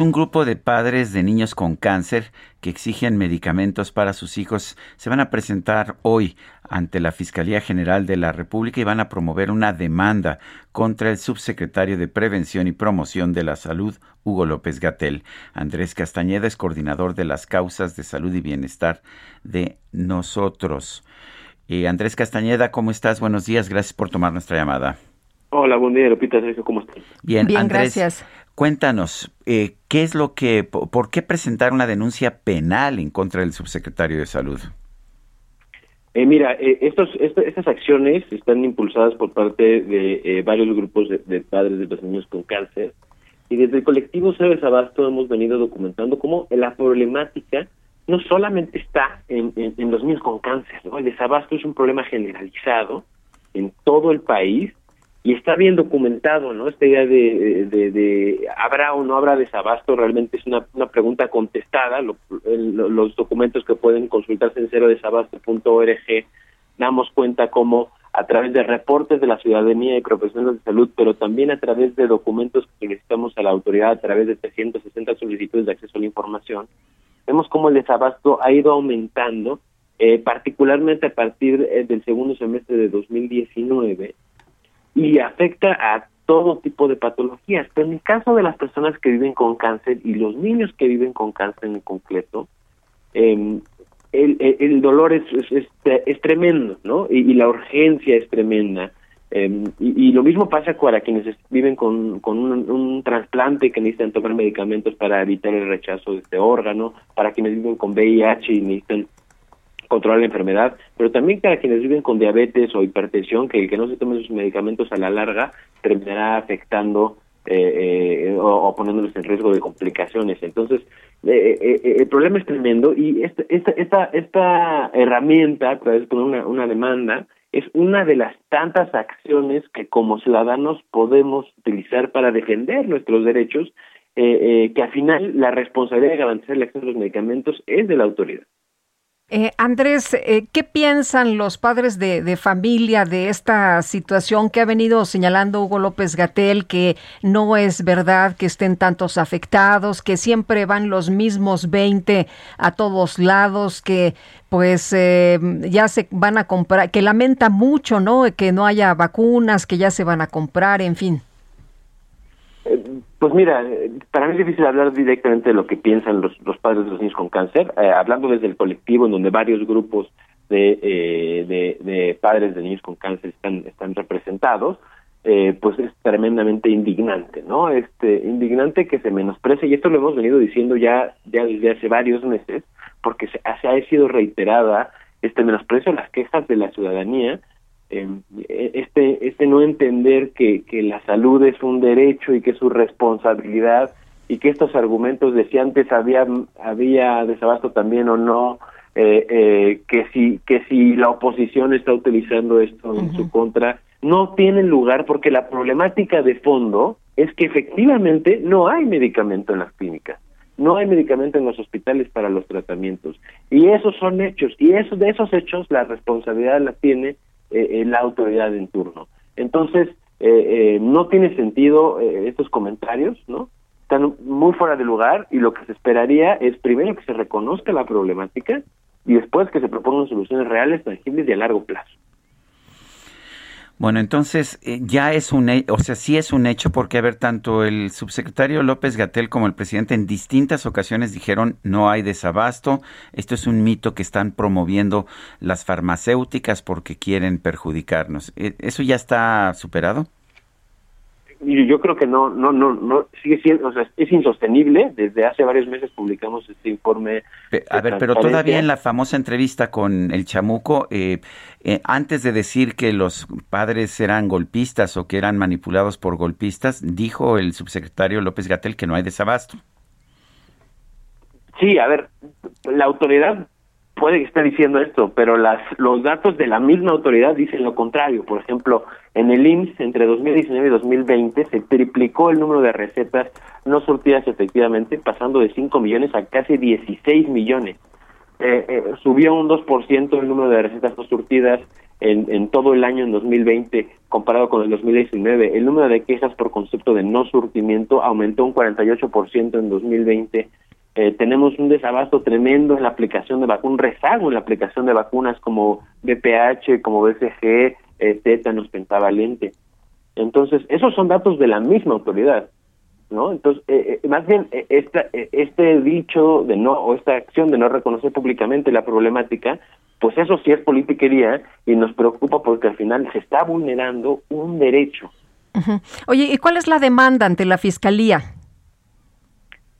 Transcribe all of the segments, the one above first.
Un grupo de padres de niños con cáncer que exigen medicamentos para sus hijos se van a presentar hoy ante la Fiscalía General de la República y van a promover una demanda contra el subsecretario de Prevención y Promoción de la Salud, Hugo López Gatel. Andrés Castañeda es coordinador de las causas de salud y bienestar de nosotros. Eh, Andrés Castañeda, ¿cómo estás? Buenos días, gracias por tomar nuestra llamada. Hola, buen día, Lupita, ¿cómo estás? Bien, Bien Andrés, gracias. Cuéntanos, eh, ¿qué es lo que, por qué presentar una denuncia penal en contra del subsecretario de Salud? Eh, mira, eh, estos, estas acciones están impulsadas por parte de eh, varios grupos de, padres de los niños con cáncer y desde el colectivo Sebes Abasto hemos venido documentando cómo la problemática no solamente está en, en los niños con cáncer, ¿no? el desabasto es un problema generalizado en todo el país y está bien documentado, ¿no? Esta idea de, de, habrá o no habrá desabasto realmente es una, una pregunta contestada. los documentos que pueden consultarse en cerodesabasto.org damos cuenta cómo a través de reportes de la ciudadanía y profesionales de salud, pero también a través de documentos que solicitamos a la autoridad a través de 360 solicitudes de acceso a la información, vemos cómo el desabasto ha ido aumentando, eh, particularmente a partir eh, del segundo semestre de 2019 y afecta a todo tipo de patologías. Pero en el caso de las personas que viven con cáncer y los niños que viven con cáncer en concreto, eh, el, el, dolor es, es, es, tremendo, ¿no? Y, la urgencia es tremenda. Eh, y, lo mismo pasa para quienes viven con, con un, trasplante que necesitan tomar medicamentos para evitar el rechazo de este órgano, para quienes viven con VIH y necesitan controlar la enfermedad, pero también para quienes viven con diabetes o hipertensión, que el que no se tomen sus medicamentos a la larga terminará afectando eh, eh, o, poniéndoles en riesgo de complicaciones. Entonces, eh, eh, el problema es tremendo y esta, esta, esta, esta herramienta, a través de una, una demanda, es una de las tantas acciones que como ciudadanos podemos utilizar para defender nuestros derechos, que al final la responsabilidad de garantizar el acceso a los medicamentos es de la autoridad. Eh, Andrés, eh, ¿qué piensan los padres de, familia de esta situación que ha venido señalando Hugo López Gatel, que no es verdad que estén tantos afectados, que siempre van los mismos 20 a todos lados, que pues eh, ya se van a comprar, que lamenta mucho, ¿no? Que no haya vacunas, que ya se van a comprar, en fin. Pues mira, para mí es difícil hablar directamente de lo que piensan los, padres de los niños con cáncer, eh, hablando desde el colectivo en donde varios grupos de, eh, de, padres de niños con cáncer están, representados, eh, pues es tremendamente indignante, ¿no? Este, indignante que se menosprecie, y esto lo hemos venido diciendo ya, ya desde hace varios meses, porque se, ha sido reiterada este menosprecio a las quejas de la ciudadanía este este no entender que, que la salud es un derecho y que es su responsabilidad y que estos argumentos de si antes había había desabasto también o no eh, eh, que si que si la oposición está utilizando esto en su contra no tienen lugar porque la problemática de fondo es que efectivamente no hay medicamento en las clínicas no hay medicamento en los hospitales para los tratamientos. Y esos son hechos y eso de esos hechos la responsabilidad la tiene eh, la autoridad en turno. Entonces, eh, eh, no tiene sentido estos comentarios, ¿no? Están muy fuera de lugar y lo que se esperaría es primero que se reconozca la problemática y después que se propongan soluciones reales, tangibles y a largo plazo. Bueno, entonces eh, ya es un, o sea, sí es un hecho porque, a ver, tanto el subsecretario López Gatel como el presidente en distintas ocasiones dijeron no hay desabasto, esto es un mito que están promoviendo las farmacéuticas porque quieren perjudicarnos. ¿E, ¿Eso ya está superado? Yo creo que no, no, no, no sigue siendo, o sea, es insostenible. Desde hace varios meses publicamos este informe. A ver, pero todavía en la famosa entrevista con el Chamuco, eh, eh, antes de decir que los padres eran golpistas o que eran manipulados por golpistas, dijo el subsecretario López Gatel que no hay desabasto. Sí, a ver, la autoridad puede que esté diciendo esto, pero las, los datos de la misma autoridad dicen lo contrario. Por ejemplo, en el IMSS entre 2019 y 2020 se triplicó el número de recetas no surtidas efectivamente, pasando de 5 millones a casi 16 millones. Eh, eh, subió un 2% el número de recetas no surtidas en, en todo el año en 2020 comparado con el 2019. El número de quejas por concepto de no surtimiento aumentó un 48% en 2020 eh, tenemos un desabasto tremendo en la aplicación de vacunas, un rezago en la aplicación de vacunas como BPH, como BCG, eh, tétanos, pentavalente. Entonces, esos son datos de la misma autoridad, ¿no? Entonces, eh, eh, más bien, esta, este dicho de no, o esta acción de no reconocer públicamente la problemática, pues eso sí es politiquería y nos preocupa porque al final se está vulnerando un derecho. Oye, ¿y cuál es la demanda ante la Fiscalía?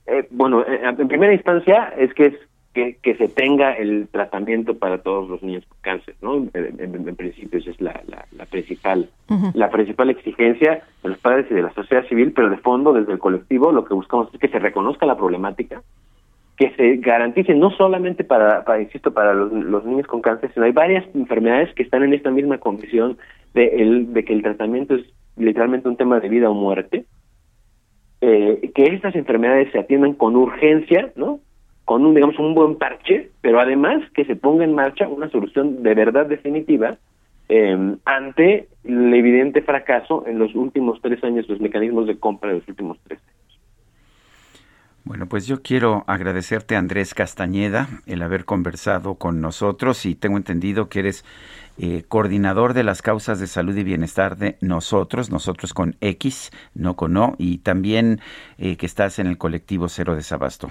Eh, bueno, eh, en primera instancia es que es que, que, se tenga el tratamiento para todos los niños con cáncer, ¿no? En, principio esa es la, la, principal la principal exigencia de los padres y de la sociedad civil, pero de fondo desde el colectivo lo que buscamos es que se reconozca la problemática, que se garantice no solamente para, para insisto, para los, los, niños con cáncer, sino hay varias enfermedades que están en esta misma condición de, el, de que el tratamiento es literalmente un tema de vida o muerte, eh, que estas enfermedades se atiendan con urgencia, ¿no? Con un, digamos, un buen parche, pero además que se ponga en marcha una solución de verdad definitiva eh, ante el evidente fracaso en los últimos tres años, los mecanismos de compra de los últimos tres años. Bueno, pues yo quiero agradecerte, Andrés Castañeda, el haber conversado con nosotros y tengo entendido que eres eh, coordinador de las causas de salud y bienestar de nosotros, nosotros con X, no con O, y también eh, que estás en el colectivo Cero Desabasto.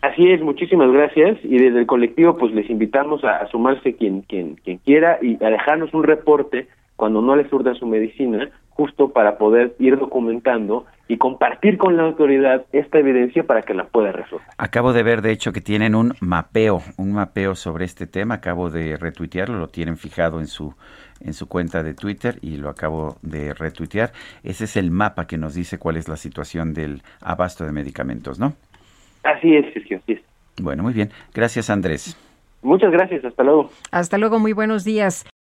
Así es, muchísimas gracias y desde el colectivo pues les invitamos a, sumarse quien, quien, quien quiera y a dejarnos un reporte cuando no les surda su medicina, justo para poder ir documentando y compartir con la autoridad esta evidencia para que la pueda resolver. Acabo de ver, de hecho, que tienen un mapeo, un mapeo sobre este tema. Acabo de retuitearlo, lo tienen fijado en su en su cuenta de Twitter y lo acabo de retuitear. Ese es el mapa que nos dice cuál es la situación del abasto de medicamentos, ¿no? Así es, Sergio, así es. Bueno, muy bien. Gracias, Andrés. Muchas gracias, hasta luego. Hasta luego, muy buenos días.